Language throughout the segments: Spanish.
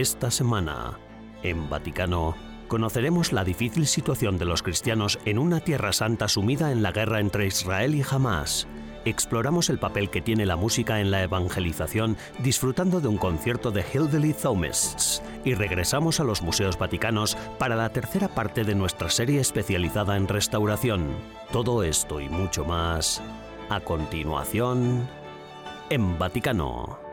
Esta semana, en Vaticano, conoceremos la difícil situación de los cristianos en una tierra santa sumida en la guerra entre Israel y Hamas. Exploramos el papel que tiene la música en la evangelización disfrutando de un concierto de Hillbilly Thomists y regresamos a los museos vaticanos para la tercera parte de nuestra serie especializada en restauración. Todo esto y mucho más a continuación en Vaticano.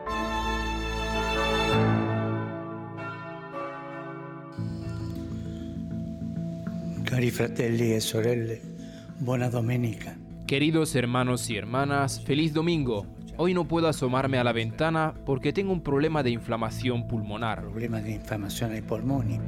Cari fratelli e sorelle, buona domenica. Queridos hermanos y hermanas, feliz domingo. Hoy no puedo asomarme a la ventana porque tengo un problema de inflamación pulmonar. Problema di infiammazione ai polmoni.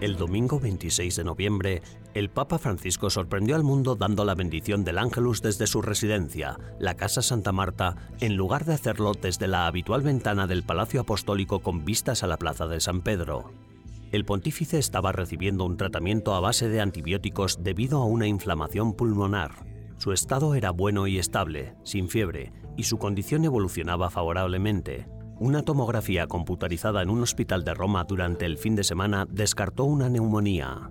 El domingo 26 de noviembre, el Papa Francisco sorprendió al mundo dando la bendición del Ángelus desde su residencia, la Casa Santa Marta, en lugar de hacerlo desde la habitual ventana del Palacio Apostólico con vistas a la Plaza de San Pedro. El pontífice estaba recibiendo un tratamiento a base de antibióticos debido a una inflamación pulmonar. Su estado era bueno y estable, sin fiebre, y su condición evolucionaba favorablemente. Una tomografía computarizada en un hospital de Roma durante el fin de semana descartó una neumonía.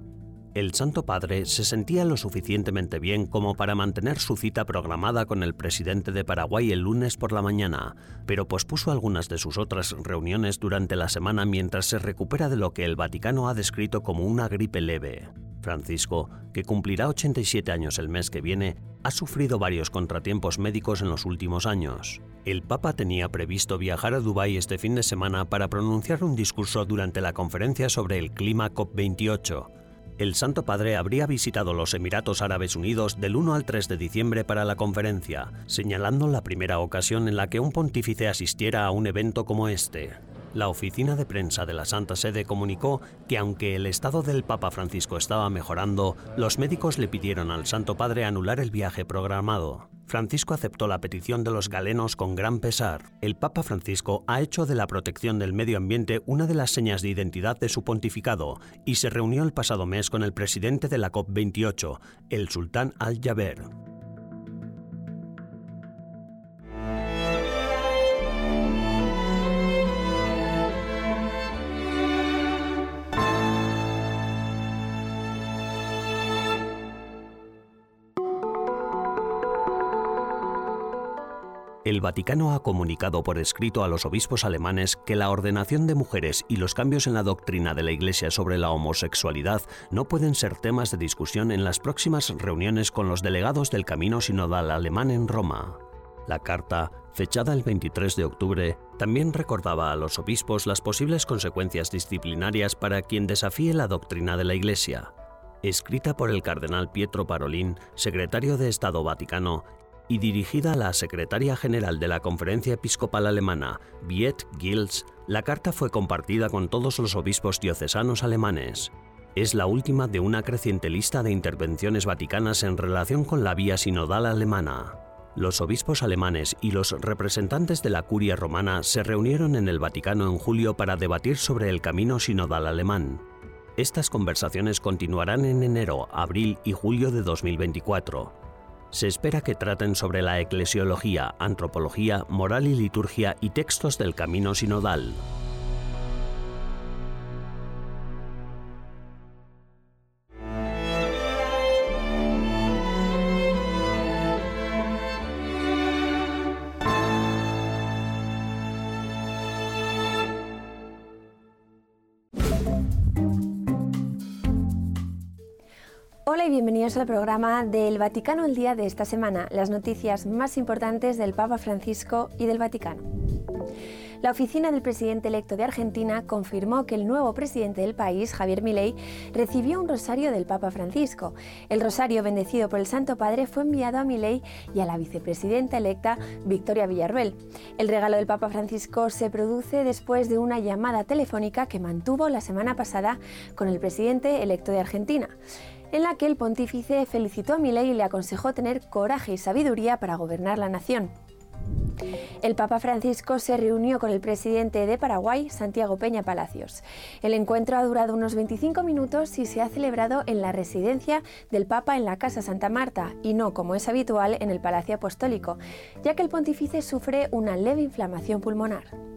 El Santo Padre se sentía lo suficientemente bien como para mantener su cita programada con el presidente de Paraguay el lunes por la mañana, pero pospuso algunas de sus otras reuniones durante la semana mientras se recupera de lo que el Vaticano ha descrito como una gripe leve. Francisco, que cumplirá 87 años el mes que viene, ha sufrido varios contratiempos médicos en los últimos años. El Papa tenía previsto viajar a Dubái este fin de semana para pronunciar un discurso durante la conferencia sobre el clima COP28. El Santo Padre habría visitado los Emiratos Árabes Unidos del 1 al 3 de diciembre para la conferencia, señalando la primera ocasión en la que un pontífice asistiera a un evento como este. La oficina de prensa de la Santa Sede comunicó que aunque el estado del Papa Francisco estaba mejorando, los médicos le pidieron al Santo Padre anular el viaje programado. Francisco aceptó la petición de los galenos con gran pesar. El Papa Francisco ha hecho de la protección del medio ambiente una de las señas de identidad de su pontificado y se reunió el pasado mes con el presidente de la COP28, el sultán Al-Jaber. El Vaticano ha comunicado por escrito a los obispos alemanes que la ordenación de mujeres y los cambios en la doctrina de la Iglesia sobre la homosexualidad no pueden ser temas de discusión en las próximas reuniones con los delegados del Camino Sinodal Alemán en Roma. La carta, fechada el 23 de octubre, también recordaba a los obispos las posibles consecuencias disciplinarias para quien desafíe la doctrina de la Iglesia. Escrita por el cardenal Pietro Parolin, secretario de Estado Vaticano, y dirigida a la secretaria general de la Conferencia Episcopal Alemana, Viet Gils, la carta fue compartida con todos los obispos diocesanos alemanes. Es la última de una creciente lista de intervenciones vaticanas en relación con la vía sinodal alemana. Los obispos alemanes y los representantes de la curia romana se reunieron en el Vaticano en julio para debatir sobre el camino sinodal alemán. Estas conversaciones continuarán en enero, abril y julio de 2024 se espera que traten sobre la eclesiología, antropología, moral y liturgia y textos del camino sinodal. Al programa del Vaticano el día de esta semana, las noticias más importantes del Papa Francisco y del Vaticano. La oficina del presidente electo de Argentina confirmó que el nuevo presidente del país, Javier Milei, recibió un rosario del Papa Francisco. El rosario bendecido por el Santo Padre fue enviado a Milei y a la vicepresidenta electa Victoria Villarruel. El regalo del Papa Francisco se produce después de una llamada telefónica que mantuvo la semana pasada con el presidente electo de Argentina en la que el pontífice felicitó a Milei y le aconsejó tener coraje y sabiduría para gobernar la nación. El Papa Francisco se reunió con el presidente de Paraguay, Santiago Peña Palacios. El encuentro ha durado unos 25 minutos y se ha celebrado en la residencia del Papa en la Casa Santa Marta y no, como es habitual, en el Palacio Apostólico, ya que el pontífice sufre una leve inflamación pulmonar.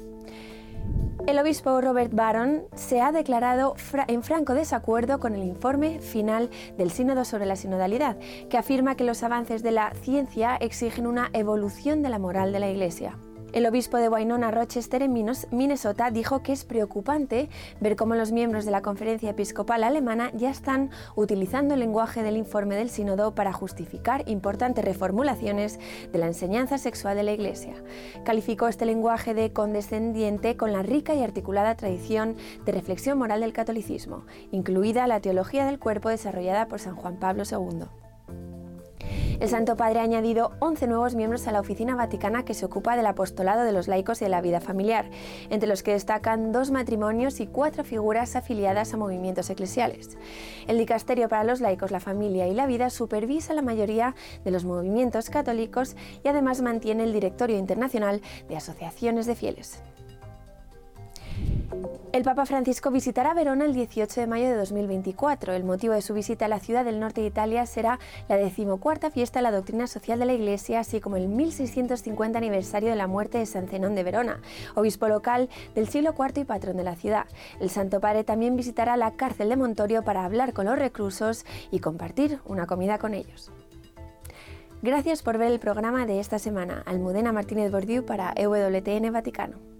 El obispo Robert Barron se ha declarado en franco desacuerdo con el informe final del Sínodo sobre la sinodalidad, que afirma que los avances de la ciencia exigen una evolución de la moral de la Iglesia. El obispo de Wynona Rochester en Minnesota dijo que es preocupante ver cómo los miembros de la Conferencia Episcopal Alemana ya están utilizando el lenguaje del informe del sínodo para justificar importantes reformulaciones de la enseñanza sexual de la Iglesia. Calificó este lenguaje de condescendiente con la rica y articulada tradición de reflexión moral del catolicismo, incluida la teología del cuerpo desarrollada por San Juan Pablo II. El Santo Padre ha añadido 11 nuevos miembros a la Oficina Vaticana que se ocupa del apostolado de los laicos y de la vida familiar, entre los que destacan dos matrimonios y cuatro figuras afiliadas a movimientos eclesiales. El Dicasterio para los laicos, la familia y la vida supervisa la mayoría de los movimientos católicos y además mantiene el Directorio Internacional de Asociaciones de Fieles. El Papa Francisco visitará Verona el 18 de mayo de 2024. El motivo de su visita a la ciudad del norte de Italia será la decimocuarta fiesta de la doctrina social de la Iglesia, así como el 1650 aniversario de la muerte de San Zenón de Verona, obispo local del siglo IV y patrón de la ciudad. El Santo Padre también visitará la cárcel de Montorio para hablar con los reclusos y compartir una comida con ellos. Gracias por ver el programa de esta semana. Almudena Martínez Bordiú para EWTN Vaticano.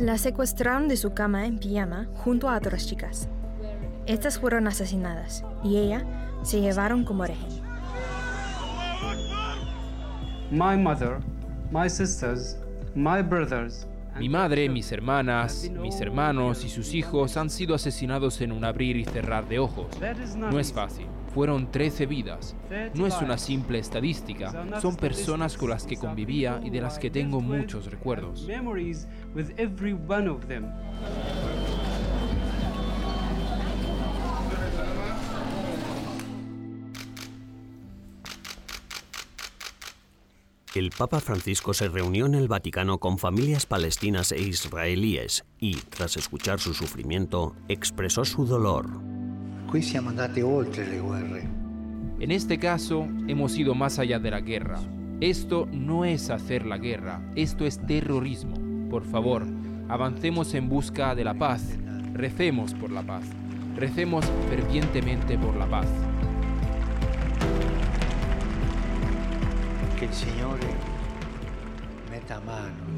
La secuestraron de su cama en pijama junto a otras chicas. Estas fueron asesinadas y ella se llevaron como rehén. My mother, my sisters, my brothers mi madre, mis hermanas, mis hermanos y sus hijos han sido asesinados en un abrir y cerrar de ojos. No es fácil. Fueron 13 vidas. No es una simple estadística. Son personas con las que convivía y de las que tengo muchos recuerdos. El Papa Francisco se reunió en el Vaticano con familias palestinas e israelíes y, tras escuchar su sufrimiento, expresó su dolor. En este caso, hemos ido más allá de la guerra. Esto no es hacer la guerra, esto es terrorismo. Por favor, avancemos en busca de la paz, recemos por la paz, recemos fervientemente por la paz. Que el Señor meta mano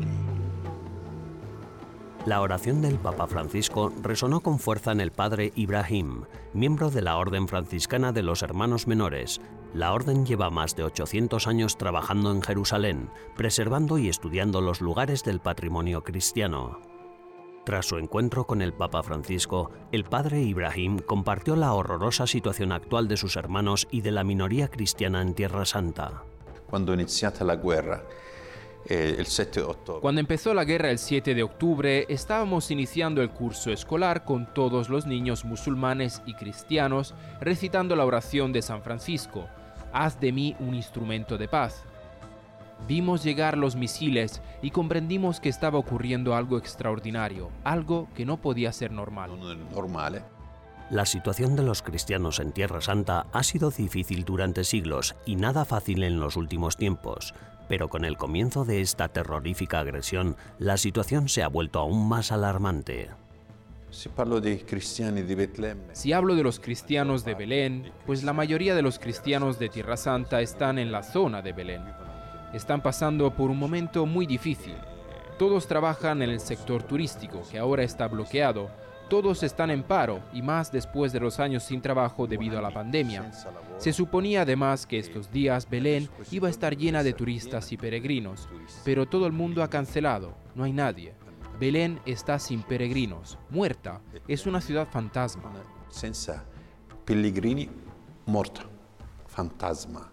La oración del Papa Francisco resonó con fuerza en el padre Ibrahim, miembro de la Orden Franciscana de los Hermanos Menores. La orden lleva más de 800 años trabajando en Jerusalén, preservando y estudiando los lugares del patrimonio cristiano. Tras su encuentro con el Papa Francisco, el padre Ibrahim compartió la horrorosa situación actual de sus hermanos y de la minoría cristiana en Tierra Santa cuando la guerra. Eh, el 7 de octubre. Cuando empezó la guerra el 7 de octubre, estábamos iniciando el curso escolar con todos los niños musulmanes y cristianos recitando la oración de San Francisco, Haz de mí un instrumento de paz. Vimos llegar los misiles y comprendimos que estaba ocurriendo algo extraordinario, algo que no podía ser normal. Normal. La situación de los cristianos en Tierra Santa ha sido difícil durante siglos y nada fácil en los últimos tiempos, pero con el comienzo de esta terrorífica agresión, la situación se ha vuelto aún más alarmante. Si hablo de los cristianos de Belén, pues la mayoría de los cristianos de Tierra Santa están en la zona de Belén. Están pasando por un momento muy difícil. Todos trabajan en el sector turístico, que ahora está bloqueado, Todos están en paro y más después de los años sin trabajo debido a la pandemia. Se suponía además que estos días Belén iba a estar llena de turistas y peregrinos, pero todo el mundo ha cancelado, no hay nadie. Belén está sin peregrinos, muerta, es una ciudad fantasma. Senza pellegrini, morta, fantasma.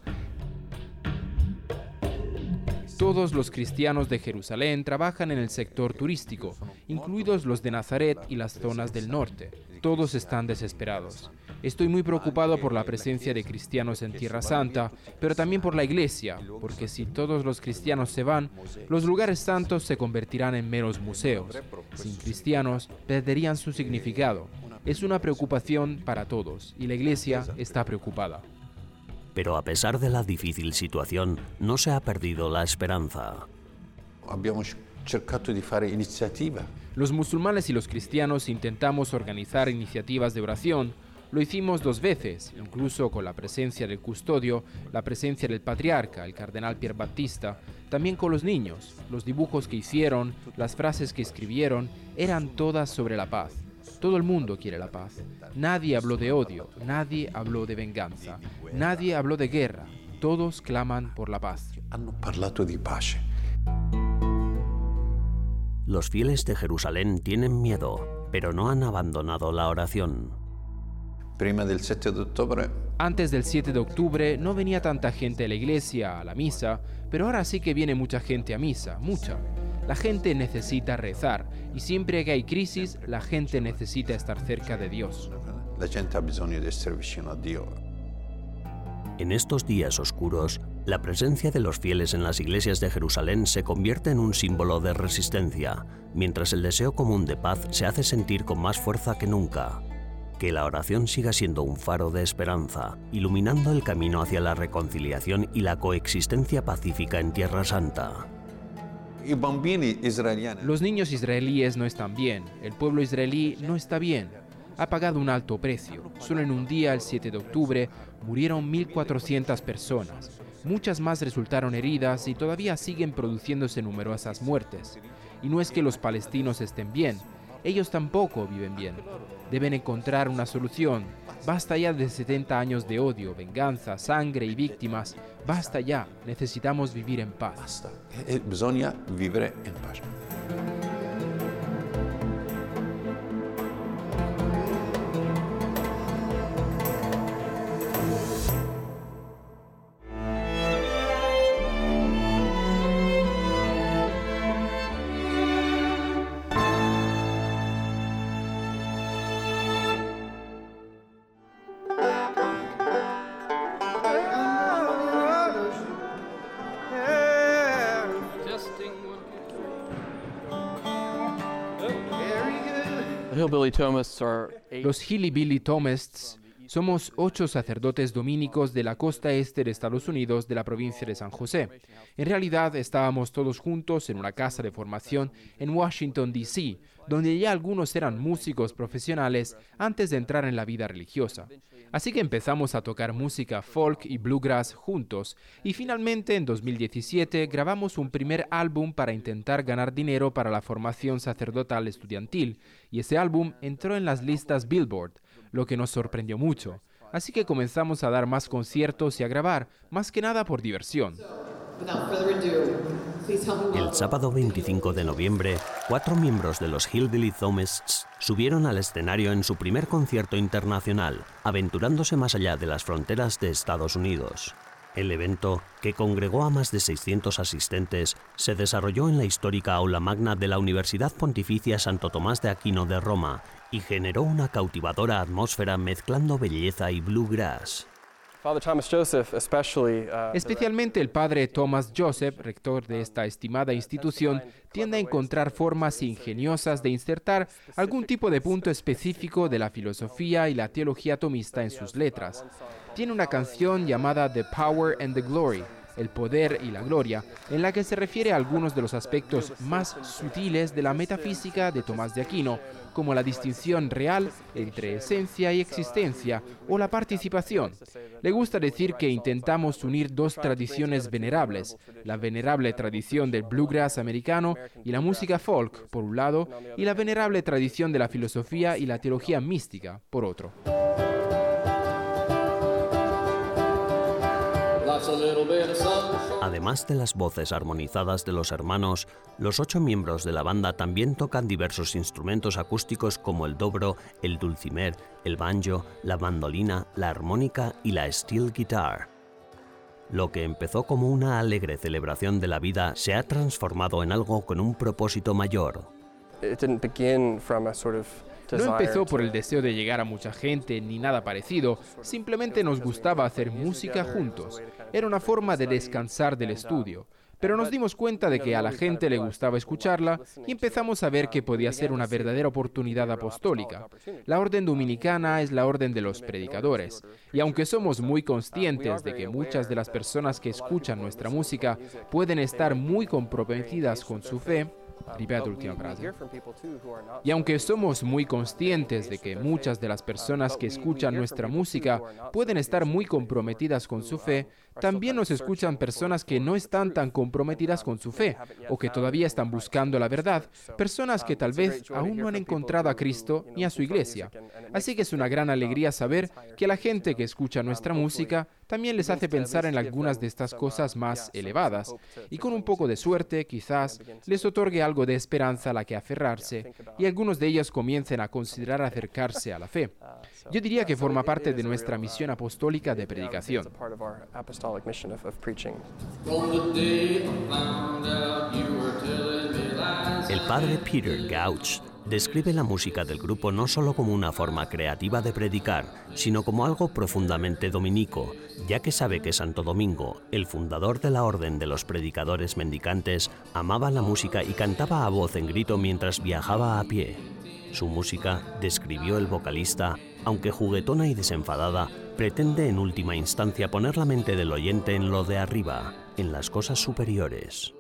Todos los cristianos de Jerusalén trabajan en el sector turístico, incluidos los de Nazaret y las zonas del norte. Todos están desesperados. Estoy muy preocupado por la presencia de cristianos en Tierra Santa, pero también por la iglesia, porque si todos los cristianos se van, los lugares santos se convertirán en meros museos. Sin cristianos, perderían su significado. Es una preocupación para todos y la iglesia está preocupada. Pero a pesar de la difícil situación, no se ha perdido la esperanza. Abbiamo cercato di fare iniziativa. Los musulmanes y los cristianos intentamos organizar iniciativas de oración. Lo hicimos dos veces, incluso con la presencia del custodio, la presencia del patriarca, el cardenal Pier Battista, también con los niños. Los dibujos que hicieron, las frases que escribieron, eran todas sobre la paz. Todo el mundo quiere la paz. Nadie habló de odio, nadie habló de venganza, nadie habló de guerra. Todos claman por la paz. Hanno parlato di pace. Los fieles de Jerusalén tienen miedo, pero no han abandonado la oración. Prima del 7 de ottobre Antes del 7 de octubre no venía tanta gente a la iglesia, a la misa, pero ahora sí que viene mucha gente a misa, mucha. La gente necesita rezar y siempre que hay crisis, la gente necesita estar cerca de Dios. la gente ha bisogno di essere vicino a Dio. En estos días oscuros, la presencia de los fieles en las iglesias de Jerusalén se convierte en un símbolo de resistencia, mientras el deseo común de paz se hace sentir con más fuerza que nunca. Que la oración siga siendo un faro de esperanza, iluminando el camino hacia la reconciliación y la coexistencia pacífica en Tierra Santa. Los niños israelíes no están bien, el pueblo israelí no está bien. Ha pagado un alto precio. Solo en un día, el 7 de octubre, murieron 1.400 personas. Muchas más resultaron heridas y todavía siguen produciéndose numerosas muertes. Y no es que los palestinos estén bien, ellos tampoco viven bien. Deben encontrar una solución. Basta ya de 70 años de odio, venganza, sangre y víctimas. Basta ya. Necesitamos vivir en paz. e bisogna vivere in pace. Hillbilly Thomists are Los Hillybilly Thomists somos ocho sacerdotes dominicos de la costa este de Estados Unidos de la provincia de San José. En realidad estábamos todos juntos en una casa de formación en Washington, D.C., donde ya algunos eran músicos profesionales antes de entrar en la vida religiosa. Así que empezamos a tocar música folk y bluegrass juntos y finalmente en 2017 grabamos un primer álbum para intentar ganar dinero para la formación sacerdotal estudiantil y ese álbum entró en las listas Billboard, lo que nos sorprendió mucho. Así que comenzamos a dar más conciertos y a grabar, más que nada por diversión. El sábado 25 de noviembre, cuatro miembros de los Hillbilly Thomists subieron al escenario en su primer concierto internacional, aventurándose más allá de las fronteras de Estados Unidos. El evento, que congregó a más de 600 asistentes, se desarrolló en la histórica aula magna de la Universidad Pontificia Santo Tomás de Aquino de Roma y generó una cautivadora atmósfera mezclando belleza y bluegrass. Especialmente el padre Thomas Joseph, rector de esta estimada institución, tiende a encontrar formas ingeniosas de insertar algún tipo de punto específico de la filosofía y la teología tomista en sus letras. Tiene una canción llamada The Power and the Glory, el poder y la gloria, en la que se refiere a algunos de los aspectos más sutiles de la metafísica de Tomás de Aquino, como la distinción real entre esencia y existencia o la participación. Le gusta decir que intentamos unir dos tradiciones venerables, la venerable tradición del bluegrass americano y la música folk, por un lado, y la venerable tradición de la filosofía y la teología mística, por otro. Además de las voces armonizadas de los hermanos, los ocho miembros de la banda también tocan diversos instrumentos acústicos como el dobro, el dulcimer, el banjo, la mandolina, la armónica y la steel guitar. Lo que empezó como una alegre celebración de la vida se ha transformado en algo con un propósito mayor. No empezó por el deseo de llegar a mucha gente ni nada parecido, simplemente nos gustaba hacer música juntos. Era una forma de descansar del estudio. Pero nos dimos cuenta de que a la gente le gustaba escucharla y empezamos a ver que podía ser una verdadera oportunidad apostólica. La orden dominicana es la orden de los predicadores. Y aunque somos muy conscientes de que muchas de las personas que escuchan nuestra música pueden estar muy comprometidas con su fe, Ripeto última frase. Y aunque somos muy conscientes de que muchas de las personas que escuchan nuestra música pueden estar muy comprometidas con su fe, también nos escuchan personas que no están tan comprometidas con su fe o que todavía están buscando la verdad, personas que tal vez aún no han encontrado a Cristo ni a su iglesia. Así que es una gran alegría saber que la gente que escucha nuestra música también les hace pensar en algunas de estas cosas más elevadas y con un poco de suerte quizás les otorgue algo de esperanza a la que aferrarse y algunos de ellos comiencen a considerar acercarse a la fe. Yo diría que forma parte de nuestra misión apostólica de predicación. El padre Peter Gauch describe la música del grupo no solo como una forma creativa de predicar, sino como algo profundamente dominico, ya que sabe que Santo Domingo, el fundador de la Orden de los Predicadores Mendicantes, amaba la música y cantaba a voz en grito mientras viajaba a pie. Su música, describió el vocalista, aunque juguetona y desenfadada, pretende en última instancia poner la mente del oyente en lo de arriba, en las cosas superiores.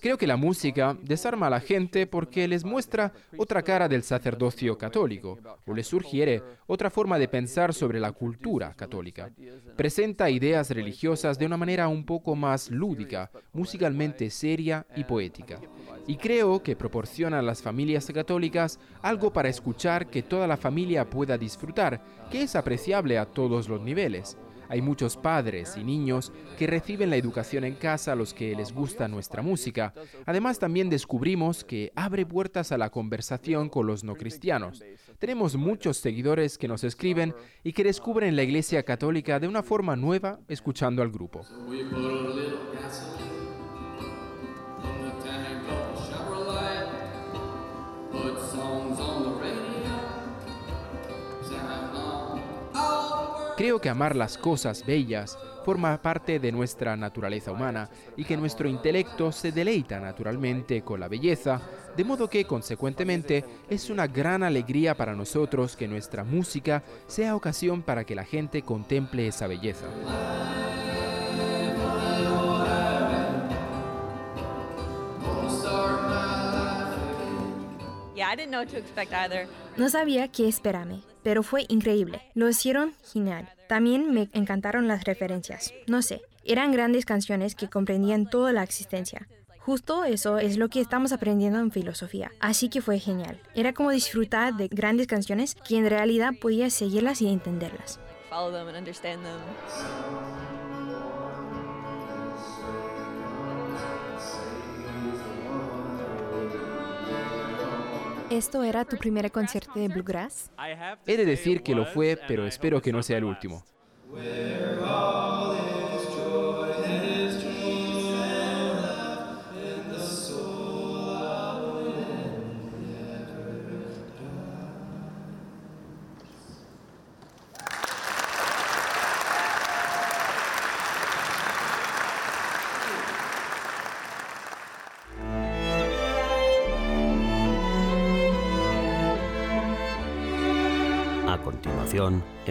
Creo que la música desarma a la gente porque les muestra otra cara del sacerdocio católico o les sugiere otra forma de pensar sobre la cultura católica. Presenta ideas religiosas de una manera un poco más lúdica, musicalmente seria y poética. Y creo que proporciona a las familias católicas algo para escuchar que toda la familia pueda disfrutar, que es apreciable a todos los niveles. Hay muchos padres y niños que reciben la educación en casa a los que les gusta nuestra música. Además, también descubrimos que abre puertas a la conversación con los no cristianos. Tenemos muchos seguidores que nos escriben y que descubren la Iglesia Católica de una forma nueva escuchando al grupo. Creo que amar las cosas bellas forma parte de nuestra naturaleza humana y que nuestro intelecto se deleita naturalmente con la belleza, de modo que consecuentemente es una gran alegría para nosotros que nuestra música sea ocasión para que la gente contemple esa belleza. No sabía qué esperarme, pero fue increíble. Lo hicieron genial. También me encantaron las referencias. No sé, eran grandes canciones que comprendían toda la existencia. Justo eso es lo que estamos aprendiendo en filosofía. Así que fue genial. Era como disfrutar de grandes canciones que en realidad podías seguirlas y entenderlas. ¿Esto era tu primer concierto de Bluegrass? He de decir que lo fue, pero espero que no sea el último.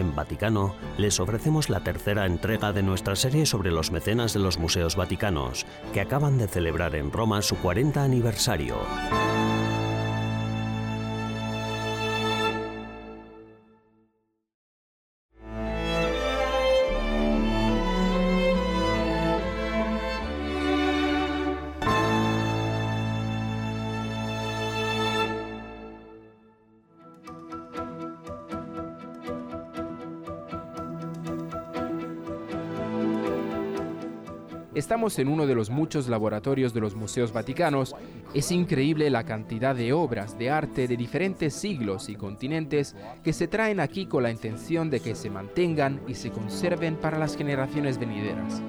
En Vaticano, les ofrecemos la tercera entrega de nuestra serie sobre los mecenas de los museos vaticanos, que acaban de celebrar en Roma su 40 aniversario. Estamos en uno de los muchos laboratorios de los museos vaticanos. Es increíble la cantidad de obras de arte de diferentes siglos y continentes que se traen aquí con la intención de que se mantengan y se conserven para las generaciones venideras.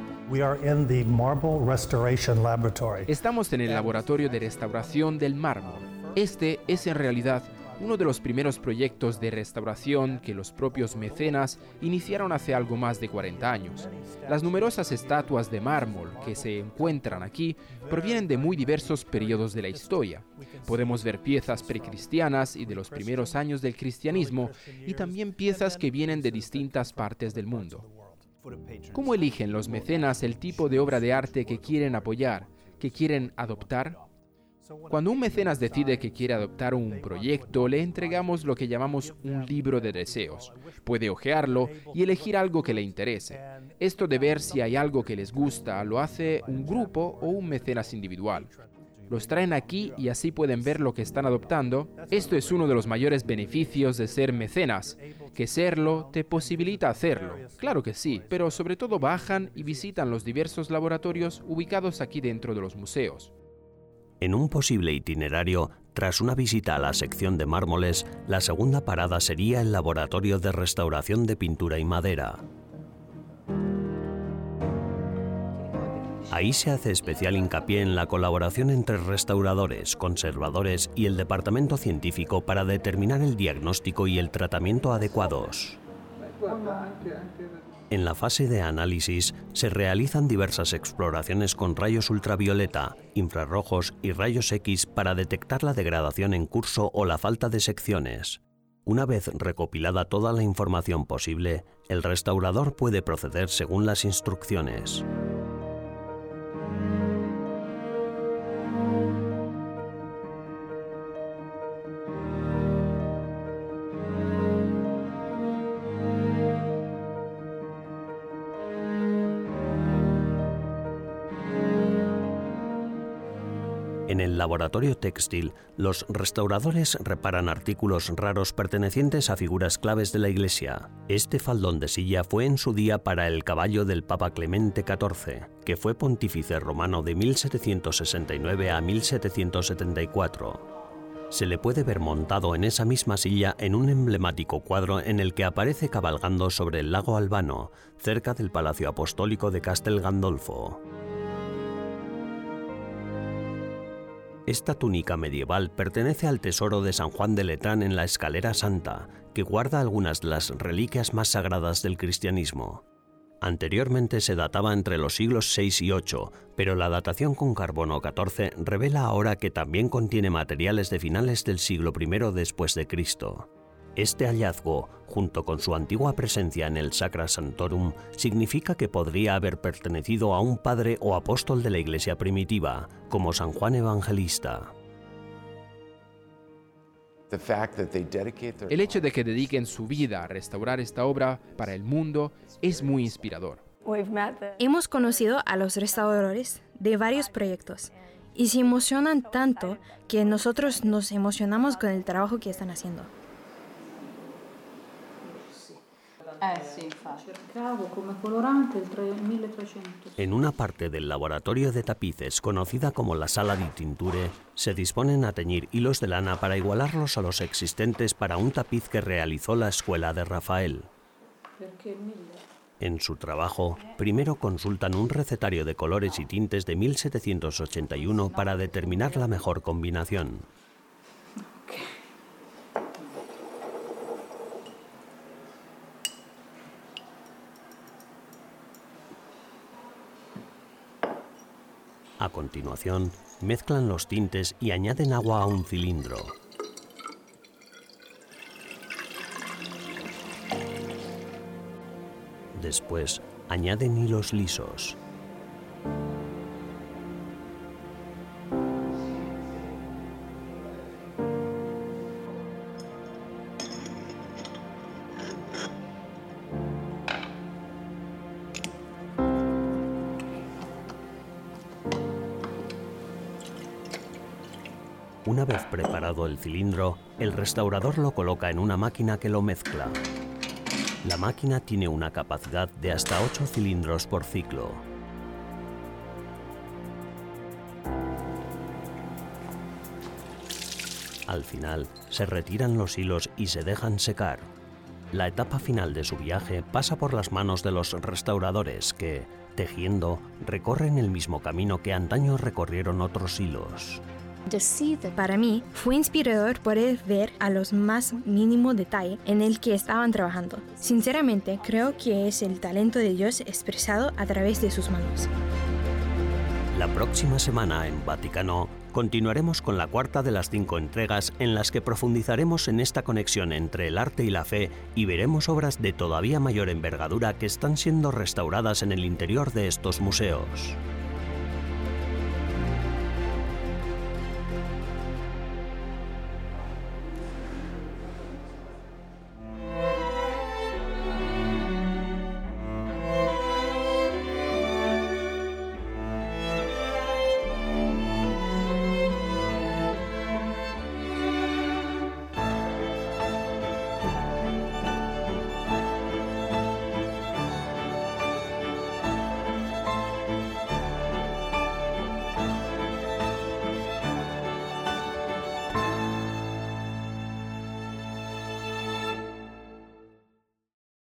Estamos en el laboratorio de restauración del mármol. Este es en realidad uno de los primeros proyectos de restauración que los propios mecenas iniciaron hace algo más de 40 años. Las numerosas estatuas de mármol que se encuentran aquí provienen de muy diversos periodos de la historia. Podemos ver piezas precristianas y de los primeros años del cristianismo y también piezas que vienen de distintas partes del mundo. ¿Cómo eligen los mecenas el tipo de obra de arte que quieren apoyar, que quieren adoptar? Cuando un mecenas decide que quiere adoptar un proyecto, le entregamos lo que llamamos un libro de deseos. Puede hojearlo y elegir algo que le interese. Esto de ver si hay algo que les gusta lo hace un grupo o un mecenas individual. Los traen aquí y así pueden ver lo que están adoptando. Esto es uno de los mayores beneficios de ser mecenas, que serlo te posibilita hacerlo. Claro que sí, pero sobre todo bajan y visitan los diversos laboratorios ubicados aquí dentro de los museos. En un posible itinerario, tras una visita a la sección de mármoles, la segunda parada sería el laboratorio de restauración de pintura y madera. Ahí se hace especial hincapié en la colaboración entre restauradores, conservadores y el departamento científico para determinar el diagnóstico y el tratamiento adecuados. En la fase de análisis se realizan diversas exploraciones con rayos ultravioleta, infrarrojos y rayos X para detectar la degradación en curso o la falta de secciones. Una vez recopilada toda la información posible, el restaurador puede proceder según las instrucciones. En el laboratorio textil, los restauradores reparan artículos raros pertenecientes a figuras claves de la Iglesia. Este faldón de silla fue en su día para el caballo del Papa Clemente XIV, que fue pontífice romano de 1769 a 1774 se le puede ver montado en esa misma silla en un emblemático cuadro en el que aparece cabalgando sobre el lago Albano, cerca del Palacio Apostólico de Castel Gandolfo. Esta túnica medieval pertenece al tesoro de San Juan de Letrán en la Escalera Santa, que guarda algunas de las reliquias más sagradas del cristianismo. Anteriormente se databa entre los siglos VI y VIII, pero la datación con carbono 14 revela ahora que también contiene materiales de finales del siglo I después de Cristo. Este hallazgo, junto con su antigua presencia en el Sacra Santorum, significa que podría haber pertenecido a un padre o apóstol de la Iglesia primitiva, como San Juan Evangelista. El hecho de que dediquen su vida a restaurar esta obra para el mundo es muy inspirador. Hemos conocido a los restauradores de varios proyectos y se emocionan tanto que nosotros nos emocionamos con el trabajo que están haciendo. En una parte del laboratorio de tapices, conocida como la sala di tinture, se disponen a teñir hilos de lana para igualarlos a los existentes para un tapiz que realizó la escuela de Rafael. En su trabajo, primero consultan un recetario de colores y tintes de 1781 para determinar la mejor combinación. A continuación, mezclan los tintes y añaden agua a un cilindro. Después, añaden hilos lisos. Una vez preparado el cilindro, el restaurador lo coloca en una máquina que lo mezcla. La máquina tiene una capacidad de hasta 8 cilindros por ciclo. Al final, se retiran los hilos y se dejan secar. La etapa final de su viaje pasa por las manos de los restauradores que, tejiendo, recorren el mismo camino que antaño recorrieron otros hilos. Para mí fue inspirador poder ver a los más mínimo detalle en el que estaban trabajando. Sinceramente, creo que es el talento de Dios expresado a través de sus manos. La próxima semana en Vaticano continuaremos con la cuarta de las cinco entregas en las que profundizaremos en esta conexión entre el arte y la fe y veremos obras de todavía mayor envergadura que están siendo restauradas en el interior de estos museos.